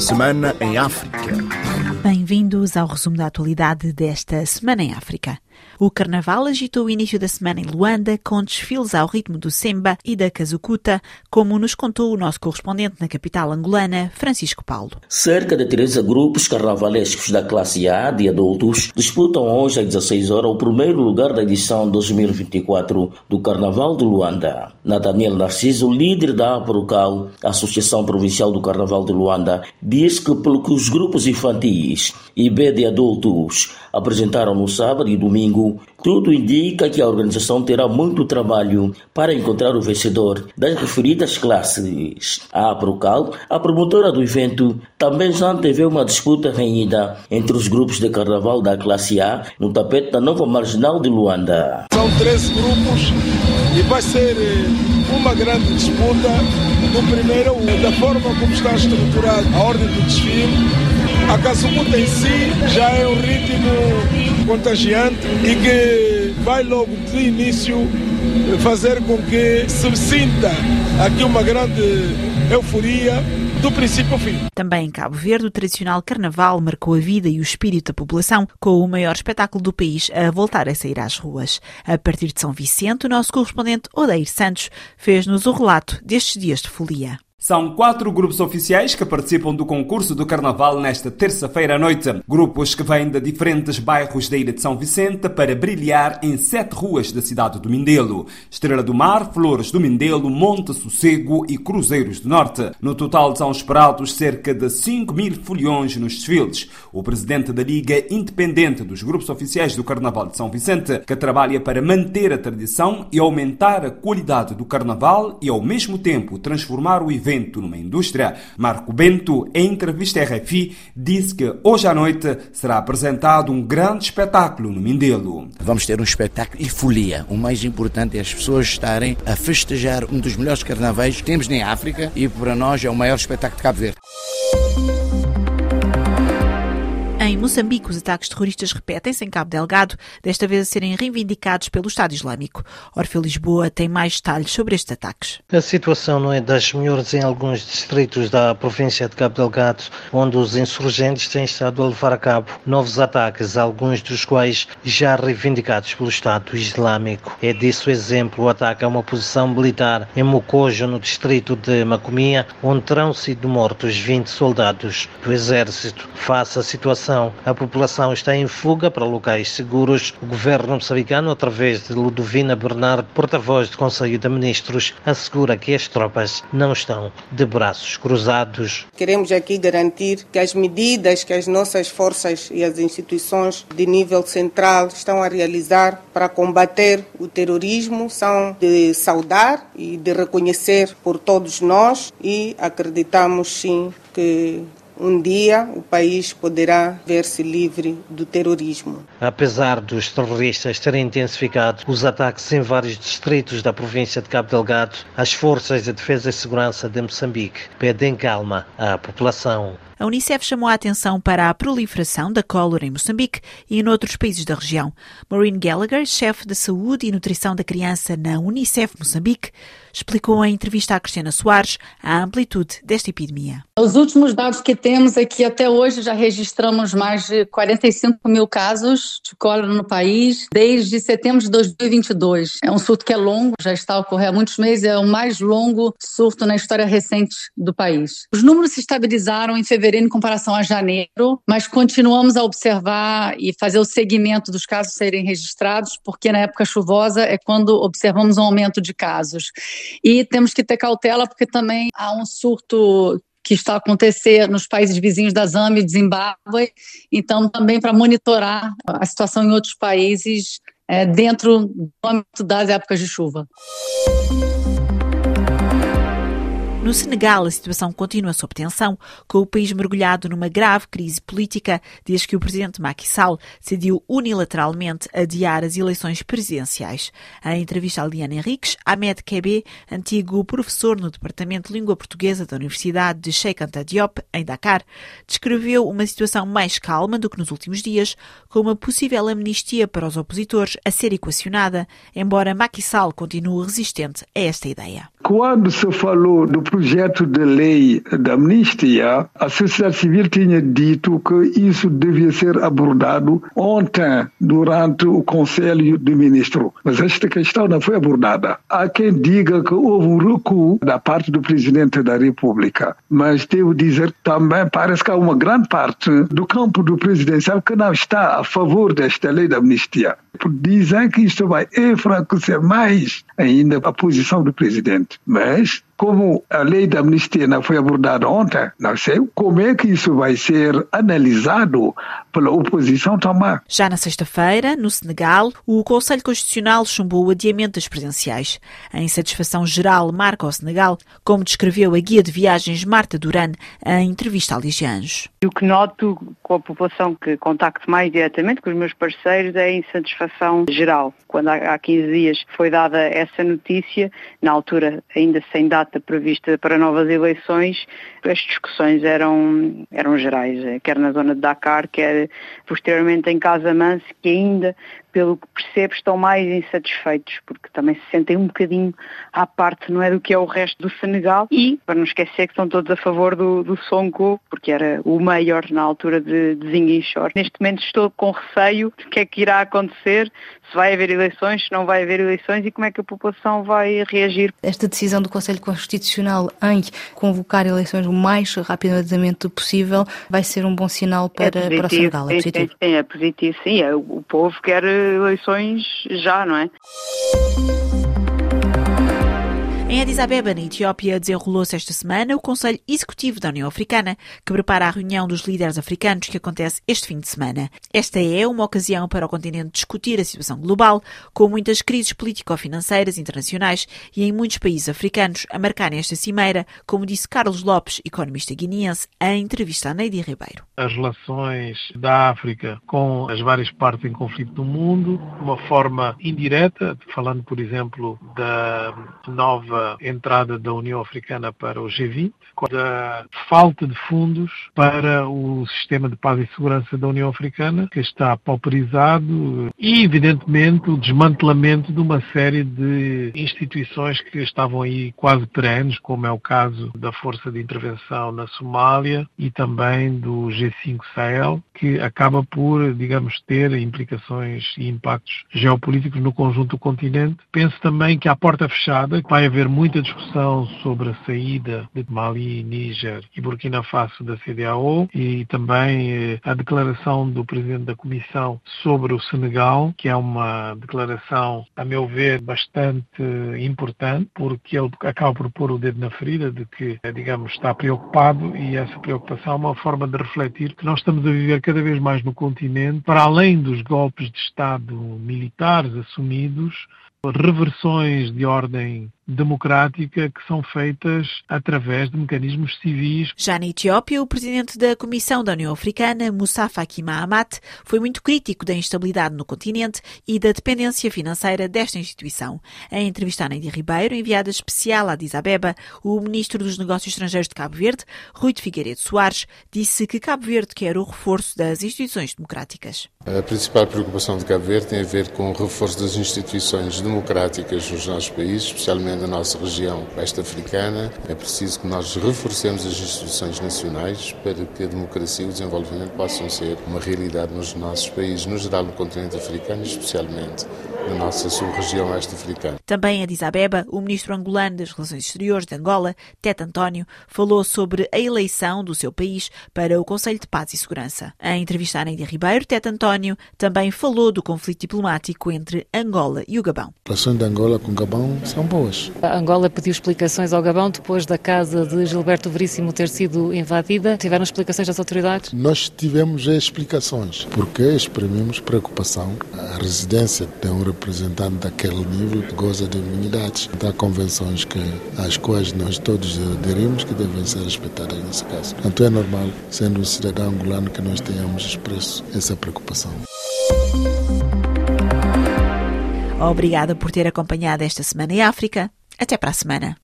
Semana em África. Bem-vindos ao resumo da atualidade desta Semana em África. O Carnaval agitou o início da semana em Luanda, com desfiles ao ritmo do Semba e da Kazukuta, como nos contou o nosso correspondente na capital angolana, Francisco Paulo. Cerca de 13 grupos carnavalescos da classe A de adultos disputam hoje às 16 horas o primeiro lugar da edição 2024 do Carnaval de Luanda. Nathaniel Narciso, líder da APROCAL, Associação Provincial do Carnaval de Luanda, diz que pelo que os grupos infantis e B de adultos apresentaram no sábado e domingo, tudo indica que a organização terá muito trabalho para encontrar o vencedor das referidas classes. A Procal, a promotora do evento, também já antevê uma disputa renhida entre os grupos de carnaval da classe A no tapete da nova marginal de Luanda. São 13 grupos e vai ser eh, uma grande disputa. No primeiro, da forma como está estruturada a ordem do desfile, a Cassucuta em si já é um ritmo contagiante e que vai logo de início fazer com que se sinta aqui uma grande euforia do princípio ao fim. Também em Cabo Verde, o tradicional carnaval marcou a vida e o espírito da população, com o maior espetáculo do país a voltar a sair às ruas. A partir de São Vicente, o nosso correspondente Odeir Santos fez-nos o relato destes dias de folia. São quatro grupos oficiais que participam do concurso do Carnaval nesta terça-feira à noite. Grupos que vêm de diferentes bairros da Ilha de São Vicente para brilhar em sete ruas da cidade do Mindelo. Estrela do Mar, Flores do Mindelo, Monte Sossego e Cruzeiros do Norte. No total são esperados cerca de 5 mil foliões nos desfiles. O presidente da Liga Independente dos Grupos Oficiais do Carnaval de São Vicente, que trabalha para manter a tradição e aumentar a qualidade do Carnaval e ao mesmo tempo transformar o evento numa indústria. Marco Bento, em entrevista à RFI, disse que hoje à noite será apresentado um grande espetáculo no Mindelo. Vamos ter um espetáculo e folia. O mais importante é as pessoas estarem a festejar um dos melhores carnavais que temos na África e para nós é o maior espetáculo de Cabo Verde. Moçambique, os ataques terroristas repetem-se em Cabo Delgado, desta vez a serem reivindicados pelo Estado Islâmico. Orfeu Lisboa tem mais detalhes sobre estes ataques. A situação não é das melhores em alguns distritos da província de Cabo Delgado, onde os insurgentes têm estado a levar a cabo novos ataques, alguns dos quais já reivindicados pelo Estado Islâmico. É disso exemplo o ataque a uma posição militar em Mocojo, no distrito de Macomia, onde terão sido mortos 20 soldados do exército. Face à situação a população está em fuga para locais seguros. O governo moçambicano, através de Ludovina Bernardo, porta-voz do Conselho de Ministros, assegura que as tropas não estão de braços cruzados. Queremos aqui garantir que as medidas que as nossas forças e as instituições de nível central estão a realizar para combater o terrorismo são de saudar e de reconhecer por todos nós e acreditamos sim que um dia o país poderá ver-se livre do terrorismo. Apesar dos terroristas terem intensificado os ataques em vários distritos da província de Cabo Delgado, as forças de defesa e segurança de Moçambique pedem calma à população a Unicef chamou a atenção para a proliferação da cólera em Moçambique e em outros países da região. Maureen Gallagher, chefe de saúde e nutrição da criança na Unicef Moçambique, explicou em entrevista à Cristiana Soares a amplitude desta epidemia. Os últimos dados que temos é que até hoje já registramos mais de 45 mil casos de cólera no país desde setembro de 2022. É um surto que é longo, já está a ocorrer há muitos meses, é o mais longo surto na história recente do país. Os números se estabilizaram em fevereiro fevereiro em comparação a janeiro, mas continuamos a observar e fazer o segmento dos casos serem registrados, porque na época chuvosa é quando observamos um aumento de casos. E temos que ter cautela, porque também há um surto que está a acontecer nos países vizinhos da Zâmbia e Zimbábue, então também para monitorar a situação em outros países é, dentro do âmbito das épocas de chuva. No Senegal, a situação continua sob tensão, com o país mergulhado numa grave crise política desde que o presidente Macky Sall decidiu unilateralmente adiar as eleições presidenciais. Em entrevista a Liana Henriques, Ahmed Kebe, antigo professor no Departamento de Língua Portuguesa da Universidade de Sheikh Anta Diop, em Dakar, descreveu uma situação mais calma do que nos últimos dias, com uma possível amnistia para os opositores a ser equacionada, embora Macky Sall continue resistente a esta ideia. Quando se falou do projeto de lei da amnistia, a sociedade civil tinha dito que isso devia ser abordado ontem durante o Conselho de Ministros. Mas esta questão não foi abordada. Há quem diga que houve um recuo da parte do Presidente da República, mas devo dizer também parece que há uma grande parte do campo do presidencial que não está a favor desta lei da amnistia. Dizem que isto vai enfraquecer mais ainda a posição do presidente. Mas como a lei da amnistia não foi abordada ontem, não sei como é que isso vai ser analisado pela oposição também. Já na sexta-feira, no Senegal, o Conselho Constitucional chumbou o adiamento das presenciais. A insatisfação geral marca o Senegal, como descreveu a guia de viagens Marta Duran em entrevista a Ligianjos. O que noto com a população que contacto mais diretamente com os meus parceiros é a insatisfação geral. Quando há 15 dias foi dada essa notícia, na altura ainda sem data data prevista para novas eleições, as discussões eram, eram gerais, eh, quer na zona de Dakar, quer posteriormente em Casamance, que ainda pelo que percebo, estão mais insatisfeitos, porque também se sentem um bocadinho à parte, não é, do que é o resto do Senegal. E, para não esquecer que estão todos a favor do, do Sonko, porque era o maior na altura de, de Zinguinchor. Neste momento estou com receio do que é que irá acontecer, se vai haver eleições, se não vai haver eleições e como é que a população vai reagir. Esta decisão do Conselho Constitucional em convocar eleições o mais rapidamente possível vai ser um bom sinal para, é positivo, para o Senegal. É positivo? Sim, é positivo, sim. É, o povo quer eleições já, não é? Em Addis Abeba, na Etiópia, desenrolou-se esta semana o Conselho Executivo da União Africana, que prepara a reunião dos líderes africanos que acontece este fim de semana. Esta é uma ocasião para o continente discutir a situação global, com muitas crises político-financeiras internacionais e em muitos países africanos a marcarem esta cimeira, como disse Carlos Lopes, economista guineense, em entrevista a Neide Ribeiro. As relações da África com as várias partes em conflito do mundo, de uma forma indireta, falando, por exemplo, da nova entrada da União Africana para o G20, da falta de fundos para o sistema de paz e segurança da União Africana, que está pauperizado, e, evidentemente, o desmantelamento de uma série de instituições que estavam aí quase perenes, como é o caso da Força de Intervenção na Somália e também do G5 Sahel, que acaba por, digamos, ter implicações e impactos geopolíticos no conjunto do continente. Penso também que à porta fechada vai haver muita discussão sobre a saída de Mali, Níger e Burkina Faso da CDAO e também eh, a declaração do Presidente da Comissão sobre o Senegal, que é uma declaração, a meu ver, bastante importante, porque ele acaba por pôr o dedo na ferida de que, eh, digamos, está preocupado e essa preocupação é uma forma de refletir que nós estamos a viver cada vez mais no continente, para além dos golpes de Estado militares assumidos, reversões de ordem democrática que são feitas através de mecanismos civis. Já na Etiópia, o presidente da Comissão da União Africana, Moussa Faki Mahamat, foi muito crítico da instabilidade no continente e da dependência financeira desta instituição. Em entrevista a Neide Ribeiro, enviada especial a Addis Abeba, o ministro dos Negócios Estrangeiros de Cabo Verde, Rui de Figueiredo Soares, disse que Cabo Verde quer o reforço das instituições democráticas. A principal preocupação de Cabo Verde tem a ver com o reforço das instituições democráticas nos nossos países, especialmente na nossa região oeste africana, é preciso que nós reforcemos as instituições nacionais para que a democracia e o desenvolvimento possam ser uma realidade nos nossos países, no geral no continente africano especialmente na nossa sub-região oeste africana. Também em Addis Abeba, o ministro angolano das Relações Exteriores de Angola, Tete António, falou sobre a eleição do seu país para o Conselho de Paz e Segurança. Em entrevista a Neide Ribeiro, Tete António também falou do conflito diplomático entre Angola e o Gabão. As relações de Angola com o Gabão são boas. A Angola pediu explicações ao Gabão depois da casa de Gilberto Veríssimo ter sido invadida. Tiveram explicações das autoridades? Nós tivemos explicações, porque exprimimos preocupação. A residência tem um representante daquele nível goza de imunidades. Há convenções que, às quais nós todos aderimos que devem ser respeitadas nesse caso. Então é normal, sendo um cidadão angolano, que nós tenhamos expresso essa preocupação. Obrigada por ter acompanhado esta semana em África. Até para a semana.